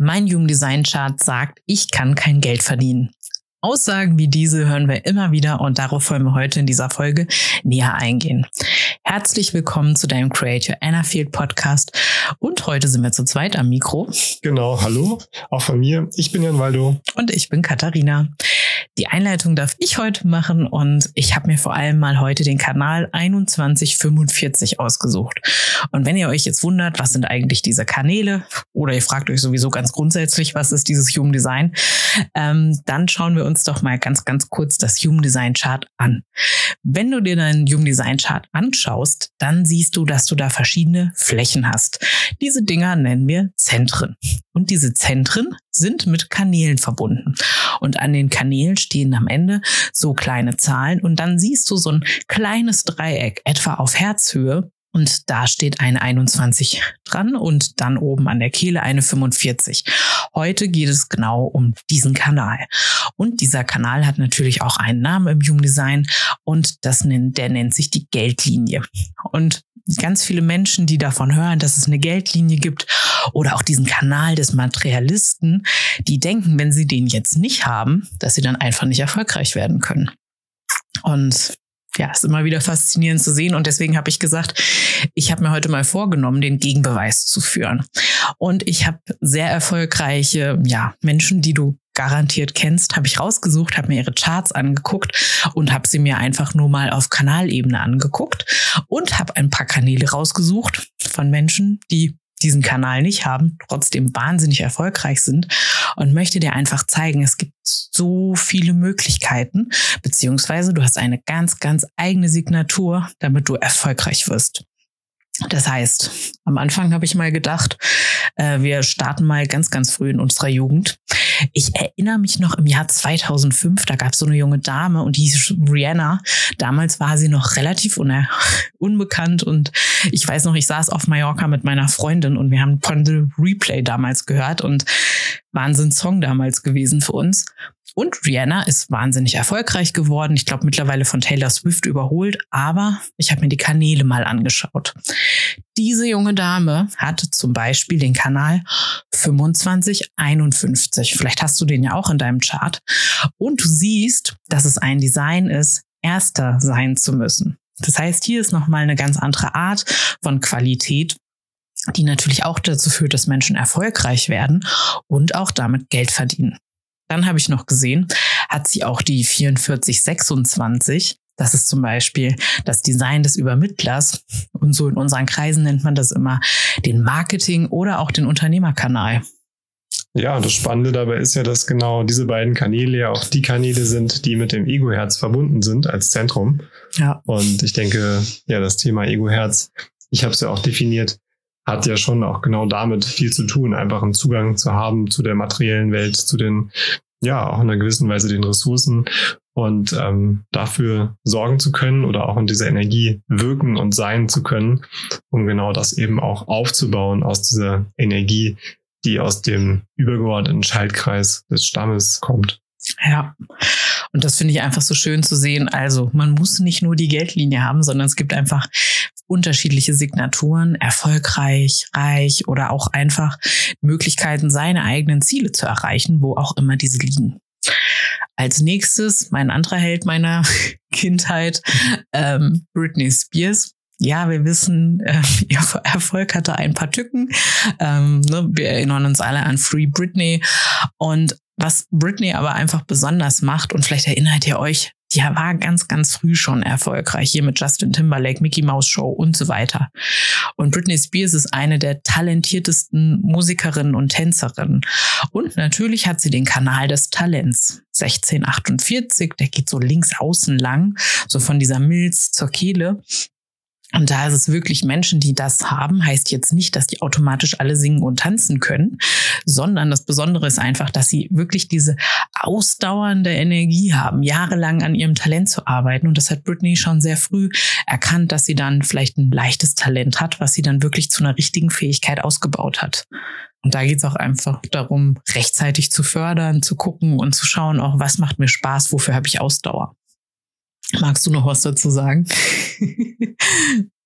Mein Human Design Chart sagt, ich kann kein Geld verdienen. Aussagen wie diese hören wir immer wieder und darauf wollen wir heute in dieser Folge näher eingehen. Herzlich willkommen zu deinem Create Your Anna Field Podcast und heute sind wir zu zweit am Mikro. Genau, hallo, auch von mir. Ich bin Jan Waldo. Und ich bin Katharina. Die Einleitung darf ich heute machen und ich habe mir vor allem mal heute den Kanal 2145 ausgesucht. Und wenn ihr euch jetzt wundert, was sind eigentlich diese Kanäle oder ihr fragt euch sowieso ganz grundsätzlich, was ist dieses Human Design, ähm, dann schauen wir uns doch mal ganz, ganz kurz das Human Design Chart an. Wenn du dir deinen Human Design Chart anschaust, dann siehst du, dass du da verschiedene Flächen hast. Diese Dinger nennen wir Zentren. Und diese Zentren sind mit Kanälen verbunden. Und an den Kanälen stehen am Ende so kleine Zahlen und dann siehst du so ein kleines Dreieck, etwa auf Herzhöhe. Und da steht eine 21 dran und dann oben an der Kehle eine 45. Heute geht es genau um diesen Kanal. Und dieser Kanal hat natürlich auch einen Namen im Human Design und das nennt, der nennt sich die Geldlinie. Und ganz viele Menschen, die davon hören, dass es eine Geldlinie gibt oder auch diesen Kanal des Materialisten, die denken, wenn sie den jetzt nicht haben, dass sie dann einfach nicht erfolgreich werden können. Und ja, ist immer wieder faszinierend zu sehen. Und deswegen habe ich gesagt, ich habe mir heute mal vorgenommen, den Gegenbeweis zu führen. Und ich habe sehr erfolgreiche ja, Menschen, die du garantiert kennst, habe ich rausgesucht, habe mir ihre Charts angeguckt und habe sie mir einfach nur mal auf Kanalebene angeguckt und habe ein paar Kanäle rausgesucht von Menschen, die diesen Kanal nicht haben, trotzdem wahnsinnig erfolgreich sind und möchte dir einfach zeigen, es gibt so viele Möglichkeiten, beziehungsweise du hast eine ganz, ganz eigene Signatur, damit du erfolgreich wirst. Das heißt, am Anfang habe ich mal gedacht, äh, wir starten mal ganz, ganz früh in unserer Jugend. Ich erinnere mich noch im Jahr 2005, da gab es so eine junge Dame und die hieß Rihanna. Damals war sie noch relativ unbekannt und ich weiß noch, ich saß auf Mallorca mit meiner Freundin und wir haben Pond Replay damals gehört und Wahnsinn Song damals gewesen für uns. Und Rihanna ist wahnsinnig erfolgreich geworden. Ich glaube mittlerweile von Taylor Swift überholt, aber ich habe mir die Kanäle mal angeschaut. Diese junge Dame hatte zum Beispiel den Kanal 2551. Vielleicht hast du den ja auch in deinem Chart. Und du siehst, dass es ein Design ist, erster sein zu müssen. Das heißt, hier ist nochmal eine ganz andere Art von Qualität, die natürlich auch dazu führt, dass Menschen erfolgreich werden und auch damit Geld verdienen. Dann habe ich noch gesehen, hat sie auch die 4426. Das ist zum Beispiel das Design des Übermittlers. Und so in unseren Kreisen nennt man das immer den Marketing- oder auch den Unternehmerkanal. Ja, das Spannende dabei ist ja, dass genau diese beiden Kanäle ja auch die Kanäle sind, die mit dem Ego-Herz verbunden sind als Zentrum. Ja. Und ich denke, ja, das Thema Ego-Herz, ich habe es ja auch definiert, hat ja schon auch genau damit viel zu tun, einfach einen Zugang zu haben zu der materiellen Welt, zu den, ja, auch in einer gewissen Weise den Ressourcen und ähm, dafür sorgen zu können oder auch in dieser Energie wirken und sein zu können, um genau das eben auch aufzubauen aus dieser Energie, die aus dem übergeordneten Schaltkreis des Stammes kommt. Ja. Und das finde ich einfach so schön zu sehen. Also man muss nicht nur die Geldlinie haben, sondern es gibt einfach unterschiedliche Signaturen, erfolgreich, reich oder auch einfach Möglichkeiten, seine eigenen Ziele zu erreichen, wo auch immer diese liegen. Als nächstes mein anderer Held meiner Kindheit, ähm, Britney Spears. Ja, wir wissen, äh, ihr Erfolg hatte ein paar Tücken. Ähm, ne, wir erinnern uns alle an Free Britney. Und was Britney aber einfach besonders macht, und vielleicht erinnert ihr euch, die war ganz, ganz früh schon erfolgreich, hier mit Justin Timberlake, Mickey Mouse Show und so weiter. Und Britney Spears ist eine der talentiertesten Musikerinnen und Tänzerinnen. Und natürlich hat sie den Kanal des Talents. 1648, der geht so links außen lang, so von dieser Milz zur Kehle. Und da ist es wirklich Menschen, die das haben, heißt jetzt nicht, dass die automatisch alle singen und tanzen können, sondern das Besondere ist einfach, dass sie wirklich diese ausdauernde Energie haben, jahrelang an ihrem Talent zu arbeiten. Und das hat Britney schon sehr früh erkannt, dass sie dann vielleicht ein leichtes Talent hat, was sie dann wirklich zu einer richtigen Fähigkeit ausgebaut hat. Und da geht es auch einfach darum, rechtzeitig zu fördern, zu gucken und zu schauen, auch was macht mir Spaß, wofür habe ich Ausdauer. Magst du noch was dazu sagen?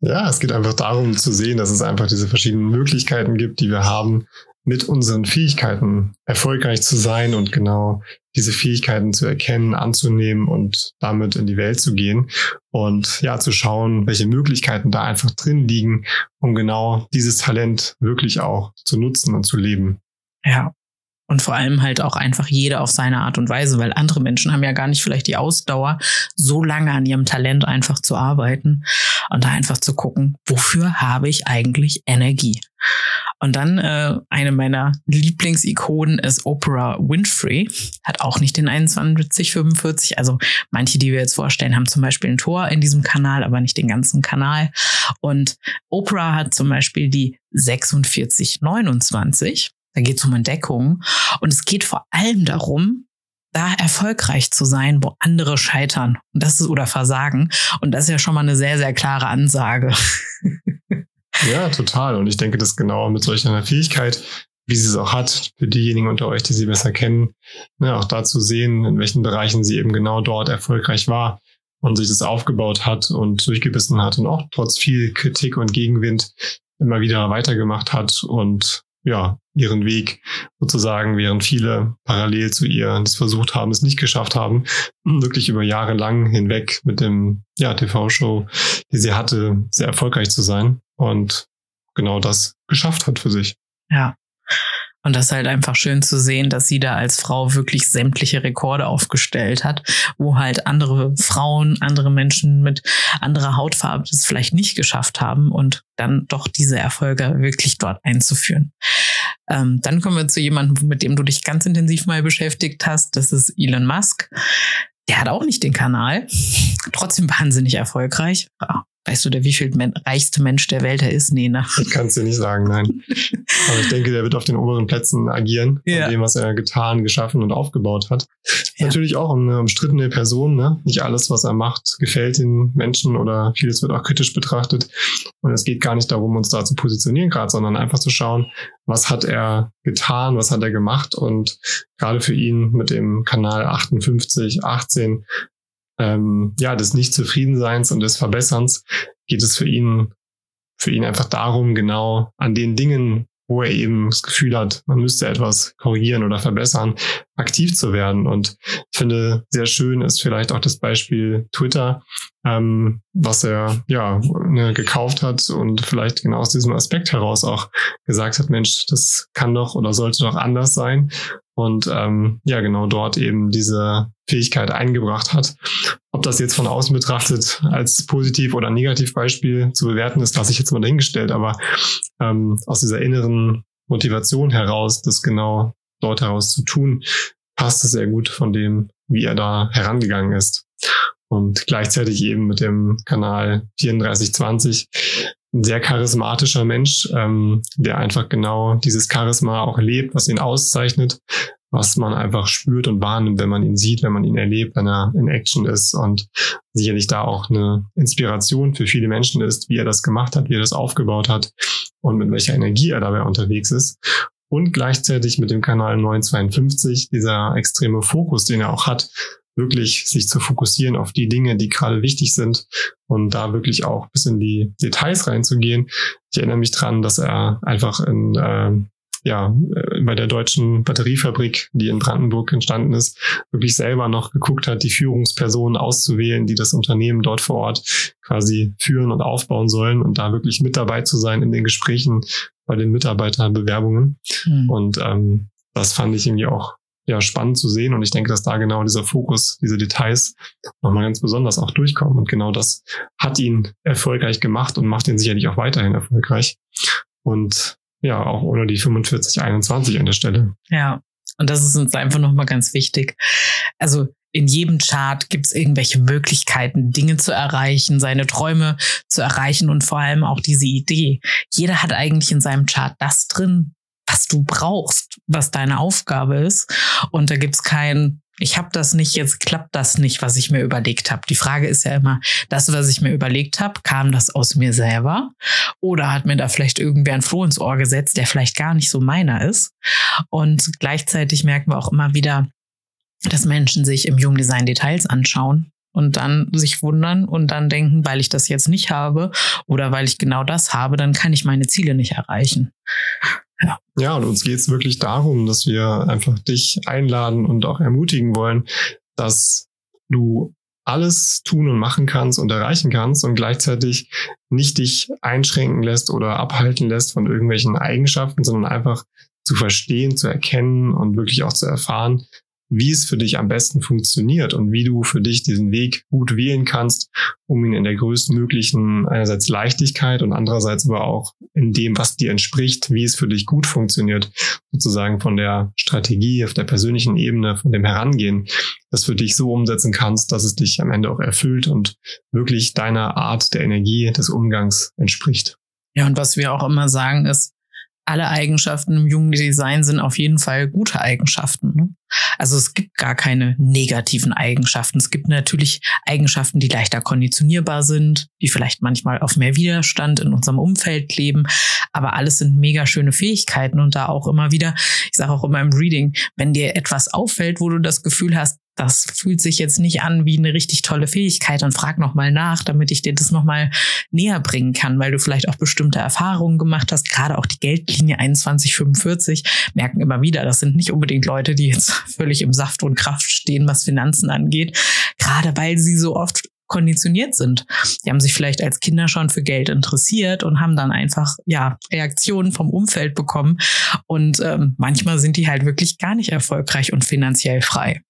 ja, es geht einfach darum zu sehen, dass es einfach diese verschiedenen Möglichkeiten gibt, die wir haben, mit unseren Fähigkeiten erfolgreich zu sein und genau diese Fähigkeiten zu erkennen, anzunehmen und damit in die Welt zu gehen und ja, zu schauen, welche Möglichkeiten da einfach drin liegen, um genau dieses Talent wirklich auch zu nutzen und zu leben. Ja, und vor allem halt auch einfach jeder auf seine Art und Weise, weil andere Menschen haben ja gar nicht vielleicht die Ausdauer, so lange an ihrem Talent einfach zu arbeiten und da einfach zu gucken, wofür habe ich eigentlich Energie? Und dann äh, eine meiner Lieblingsikonen ist Oprah Winfrey, hat auch nicht den 2145. Also manche, die wir jetzt vorstellen, haben zum Beispiel ein Tor in diesem Kanal, aber nicht den ganzen Kanal. Und Oprah hat zum Beispiel die 4629. Da geht es um Entdeckung. Und es geht vor allem darum, da erfolgreich zu sein, wo andere scheitern. Und das ist oder versagen. Und das ist ja schon mal eine sehr, sehr klare Ansage. Ja, total. Und ich denke, dass genau mit solch einer Fähigkeit, wie sie es auch hat, für diejenigen unter euch, die sie besser kennen, ne, auch da zu sehen, in welchen Bereichen sie eben genau dort erfolgreich war und sich das aufgebaut hat und durchgebissen hat und auch trotz viel Kritik und Gegenwind immer wieder weitergemacht hat und ja, ihren Weg sozusagen, während viele parallel zu ihr das versucht haben, es nicht geschafft haben, wirklich über Jahre lang hinweg mit dem ja, TV-Show, die sie hatte, sehr erfolgreich zu sein und genau das geschafft hat für sich. Ja. Und das ist halt einfach schön zu sehen, dass sie da als Frau wirklich sämtliche Rekorde aufgestellt hat, wo halt andere Frauen, andere Menschen mit anderer Hautfarbe das vielleicht nicht geschafft haben und dann doch diese Erfolge wirklich dort einzuführen. Ähm, dann kommen wir zu jemandem, mit dem du dich ganz intensiv mal beschäftigt hast. Das ist Elon Musk. Der hat auch nicht den Kanal, trotzdem wahnsinnig erfolgreich. Weißt du, der wie viel men reichste Mensch der Welt er ist? Nee, ne? Ich kann es dir nicht sagen, nein. Aber ich denke, der wird auf den oberen Plätzen agieren, ja. von dem, was er getan, geschaffen und aufgebaut hat. Ja. Natürlich auch eine umstrittene Person, ne? Nicht alles, was er macht, gefällt den Menschen oder vieles wird auch kritisch betrachtet. Und es geht gar nicht darum, uns da zu positionieren gerade, sondern einfach zu schauen, was hat er getan, was hat er gemacht und gerade für ihn mit dem Kanal 58, 18 ähm, ja, des Nicht-Zufriedenseins und des Verbesserns geht es für ihn, für ihn einfach darum, genau an den Dingen, wo er eben das Gefühl hat, man müsste etwas korrigieren oder verbessern, aktiv zu werden. Und ich finde, sehr schön ist vielleicht auch das Beispiel Twitter, ähm, was er ja ne, gekauft hat und vielleicht genau aus diesem Aspekt heraus auch gesagt hat, Mensch, das kann doch oder sollte doch anders sein und ähm, ja genau dort eben diese Fähigkeit eingebracht hat. Ob das jetzt von außen betrachtet als positiv oder negativ Beispiel zu bewerten ist, lasse ich jetzt mal dahingestellt. Aber ähm, aus dieser inneren Motivation heraus, das genau dort heraus zu tun, passt es sehr gut von dem, wie er da herangegangen ist. Und gleichzeitig eben mit dem Kanal 3420 ein sehr charismatischer Mensch, ähm, der einfach genau dieses Charisma auch lebt, was ihn auszeichnet, was man einfach spürt und wahrnimmt, wenn man ihn sieht, wenn man ihn erlebt, wenn er in Action ist und sicherlich da auch eine Inspiration für viele Menschen ist, wie er das gemacht hat, wie er das aufgebaut hat und mit welcher Energie er dabei unterwegs ist. Und gleichzeitig mit dem Kanal 952, dieser extreme Fokus, den er auch hat, wirklich sich zu fokussieren auf die Dinge, die gerade wichtig sind und da wirklich auch bis in die Details reinzugehen. Ich erinnere mich dran, dass er einfach in äh, ja, äh, bei der deutschen Batteriefabrik, die in Brandenburg entstanden ist, wirklich selber noch geguckt hat, die Führungspersonen auszuwählen, die das Unternehmen dort vor Ort quasi führen und aufbauen sollen und da wirklich mit dabei zu sein in den Gesprächen bei den Mitarbeiterbewerbungen. Mhm. Und ähm, das fand ich irgendwie auch ja, spannend zu sehen. Und ich denke, dass da genau dieser Fokus, diese Details nochmal ganz besonders auch durchkommen. Und genau das hat ihn erfolgreich gemacht und macht ihn sicherlich auch weiterhin erfolgreich. Und ja, auch ohne die 45, 21 an der Stelle. Ja. Und das ist uns einfach nochmal ganz wichtig. Also in jedem Chart gibt es irgendwelche Möglichkeiten, Dinge zu erreichen, seine Träume zu erreichen und vor allem auch diese Idee. Jeder hat eigentlich in seinem Chart das drin, was du brauchst, was deine Aufgabe ist. Und da gibt's kein, ich habe das nicht, jetzt klappt das nicht, was ich mir überlegt habe. Die Frage ist ja immer, das, was ich mir überlegt habe, kam das aus mir selber? Oder hat mir da vielleicht irgendwer ein Floh ins Ohr gesetzt, der vielleicht gar nicht so meiner ist? Und gleichzeitig merken wir auch immer wieder, dass Menschen sich im Human Design Details anschauen und dann sich wundern und dann denken, weil ich das jetzt nicht habe oder weil ich genau das habe, dann kann ich meine Ziele nicht erreichen. Ja. und uns geht es wirklich darum, dass wir einfach dich einladen und auch ermutigen wollen, dass du alles tun und machen kannst und erreichen kannst und gleichzeitig nicht dich einschränken lässt oder abhalten lässt von irgendwelchen Eigenschaften, sondern einfach zu verstehen, zu erkennen und wirklich auch zu erfahren, wie es für dich am besten funktioniert und wie du für dich diesen Weg gut wählen kannst, um ihn in der größtmöglichen einerseits Leichtigkeit und andererseits aber auch in dem, was dir entspricht, wie es für dich gut funktioniert, sozusagen von der Strategie auf der persönlichen Ebene, von dem Herangehen, das für dich so umsetzen kannst, dass es dich am Ende auch erfüllt und wirklich deiner Art der Energie des Umgangs entspricht. Ja, und was wir auch immer sagen ist, alle Eigenschaften im jungen Design sind auf jeden Fall gute Eigenschaften. Ne? Also es gibt gar keine negativen Eigenschaften. Es gibt natürlich Eigenschaften, die leichter konditionierbar sind, die vielleicht manchmal auf mehr Widerstand in unserem Umfeld leben. Aber alles sind mega schöne Fähigkeiten und da auch immer wieder, ich sage auch immer im Reading, wenn dir etwas auffällt, wo du das Gefühl hast, das fühlt sich jetzt nicht an wie eine richtig tolle Fähigkeit und frag nochmal nach, damit ich dir das nochmal näher bringen kann, weil du vielleicht auch bestimmte Erfahrungen gemacht hast. Gerade auch die Geldlinie 2145 merken immer wieder, das sind nicht unbedingt Leute, die jetzt völlig im Saft und Kraft stehen, was Finanzen angeht. Gerade weil sie so oft konditioniert sind. Die haben sich vielleicht als Kinder schon für Geld interessiert und haben dann einfach ja Reaktionen vom Umfeld bekommen und ähm, manchmal sind die halt wirklich gar nicht erfolgreich und finanziell frei.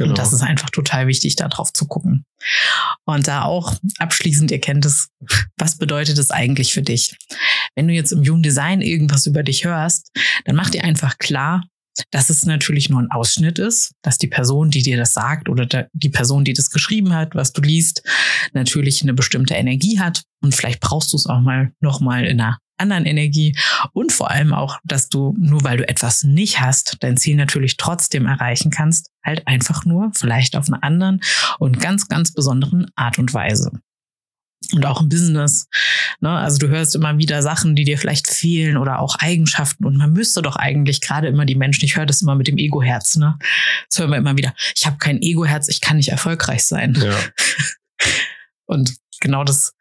Genau. Und das ist einfach total wichtig, da drauf zu gucken. Und da auch abschließend, ihr kennt es, was bedeutet es eigentlich für dich? Wenn du jetzt im Human Design irgendwas über dich hörst, dann mach dir einfach klar, dass es natürlich nur ein Ausschnitt ist, dass die Person, die dir das sagt oder die Person, die das geschrieben hat, was du liest, natürlich eine bestimmte Energie hat und vielleicht brauchst du es auch mal nochmal in einer anderen Energie und vor allem auch, dass du nur weil du etwas nicht hast, dein Ziel natürlich trotzdem erreichen kannst, halt einfach nur vielleicht auf einer anderen und ganz, ganz besonderen Art und Weise. Und auch im Business. Ne? Also du hörst immer wieder Sachen, die dir vielleicht fehlen oder auch Eigenschaften. Und man müsste doch eigentlich gerade immer die Menschen, ich höre das immer mit dem Ego-Herz, ne? Das hören wir immer wieder. Ich habe kein Ego-Herz, ich kann nicht erfolgreich sein. Ja. Und genau das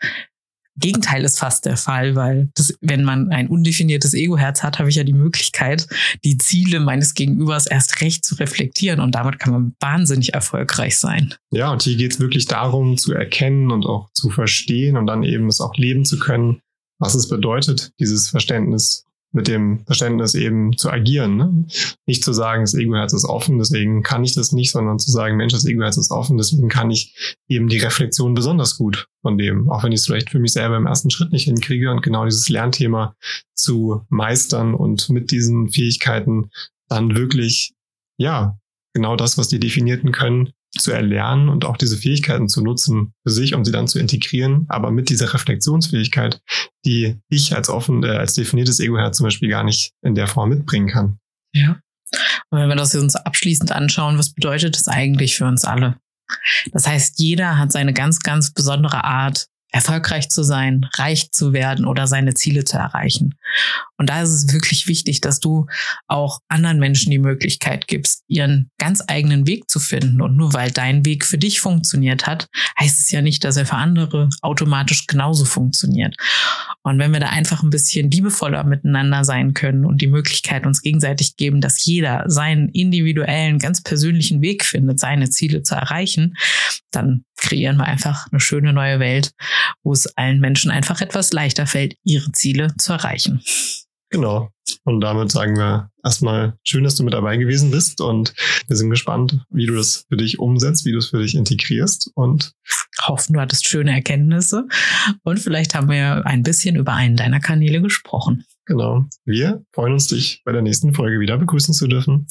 Gegenteil ist fast der Fall, weil das, wenn man ein undefiniertes Ego-Herz hat, habe ich ja die Möglichkeit, die Ziele meines Gegenübers erst recht zu reflektieren und damit kann man wahnsinnig erfolgreich sein. Ja, und hier geht es wirklich darum, zu erkennen und auch zu verstehen und dann eben es auch leben zu können, was es bedeutet, dieses Verständnis mit dem Verständnis eben zu agieren. Ne? Nicht zu sagen, das Ego-Herz ist offen, deswegen kann ich das nicht, sondern zu sagen, Mensch, das Ego-Herz ist offen, deswegen kann ich eben die Reflexion besonders gut von dem, auch wenn ich es vielleicht für mich selber im ersten Schritt nicht hinkriege und genau dieses Lernthema zu meistern und mit diesen Fähigkeiten dann wirklich, ja, genau das, was die Definierten können, zu erlernen und auch diese Fähigkeiten zu nutzen für sich, um sie dann zu integrieren, aber mit dieser Reflexionsfähigkeit, die ich als offen, äh, als definiertes Ego-Herz zum Beispiel gar nicht in der Form mitbringen kann. Ja. Und wenn wir das uns abschließend anschauen, was bedeutet das eigentlich für uns alle? Das heißt, jeder hat seine ganz, ganz besondere Art, erfolgreich zu sein, reich zu werden oder seine Ziele zu erreichen. Und da ist es wirklich wichtig, dass du auch anderen Menschen die Möglichkeit gibst, ihren ganz eigenen Weg zu finden. Und nur weil dein Weg für dich funktioniert hat, heißt es ja nicht, dass er für andere automatisch genauso funktioniert. Und wenn wir da einfach ein bisschen liebevoller miteinander sein können und die Möglichkeit uns gegenseitig geben, dass jeder seinen individuellen, ganz persönlichen Weg findet, seine Ziele zu erreichen, dann kreieren wir einfach eine schöne neue Welt, wo es allen Menschen einfach etwas leichter fällt, ihre Ziele zu erreichen. Genau. Und damit sagen wir erstmal schön, dass du mit dabei gewesen bist und wir sind gespannt, wie du das für dich umsetzt, wie du es für dich integrierst und hoffen, du hattest schöne Erkenntnisse und vielleicht haben wir ein bisschen über einen deiner Kanäle gesprochen. Genau. Wir freuen uns, dich bei der nächsten Folge wieder begrüßen zu dürfen.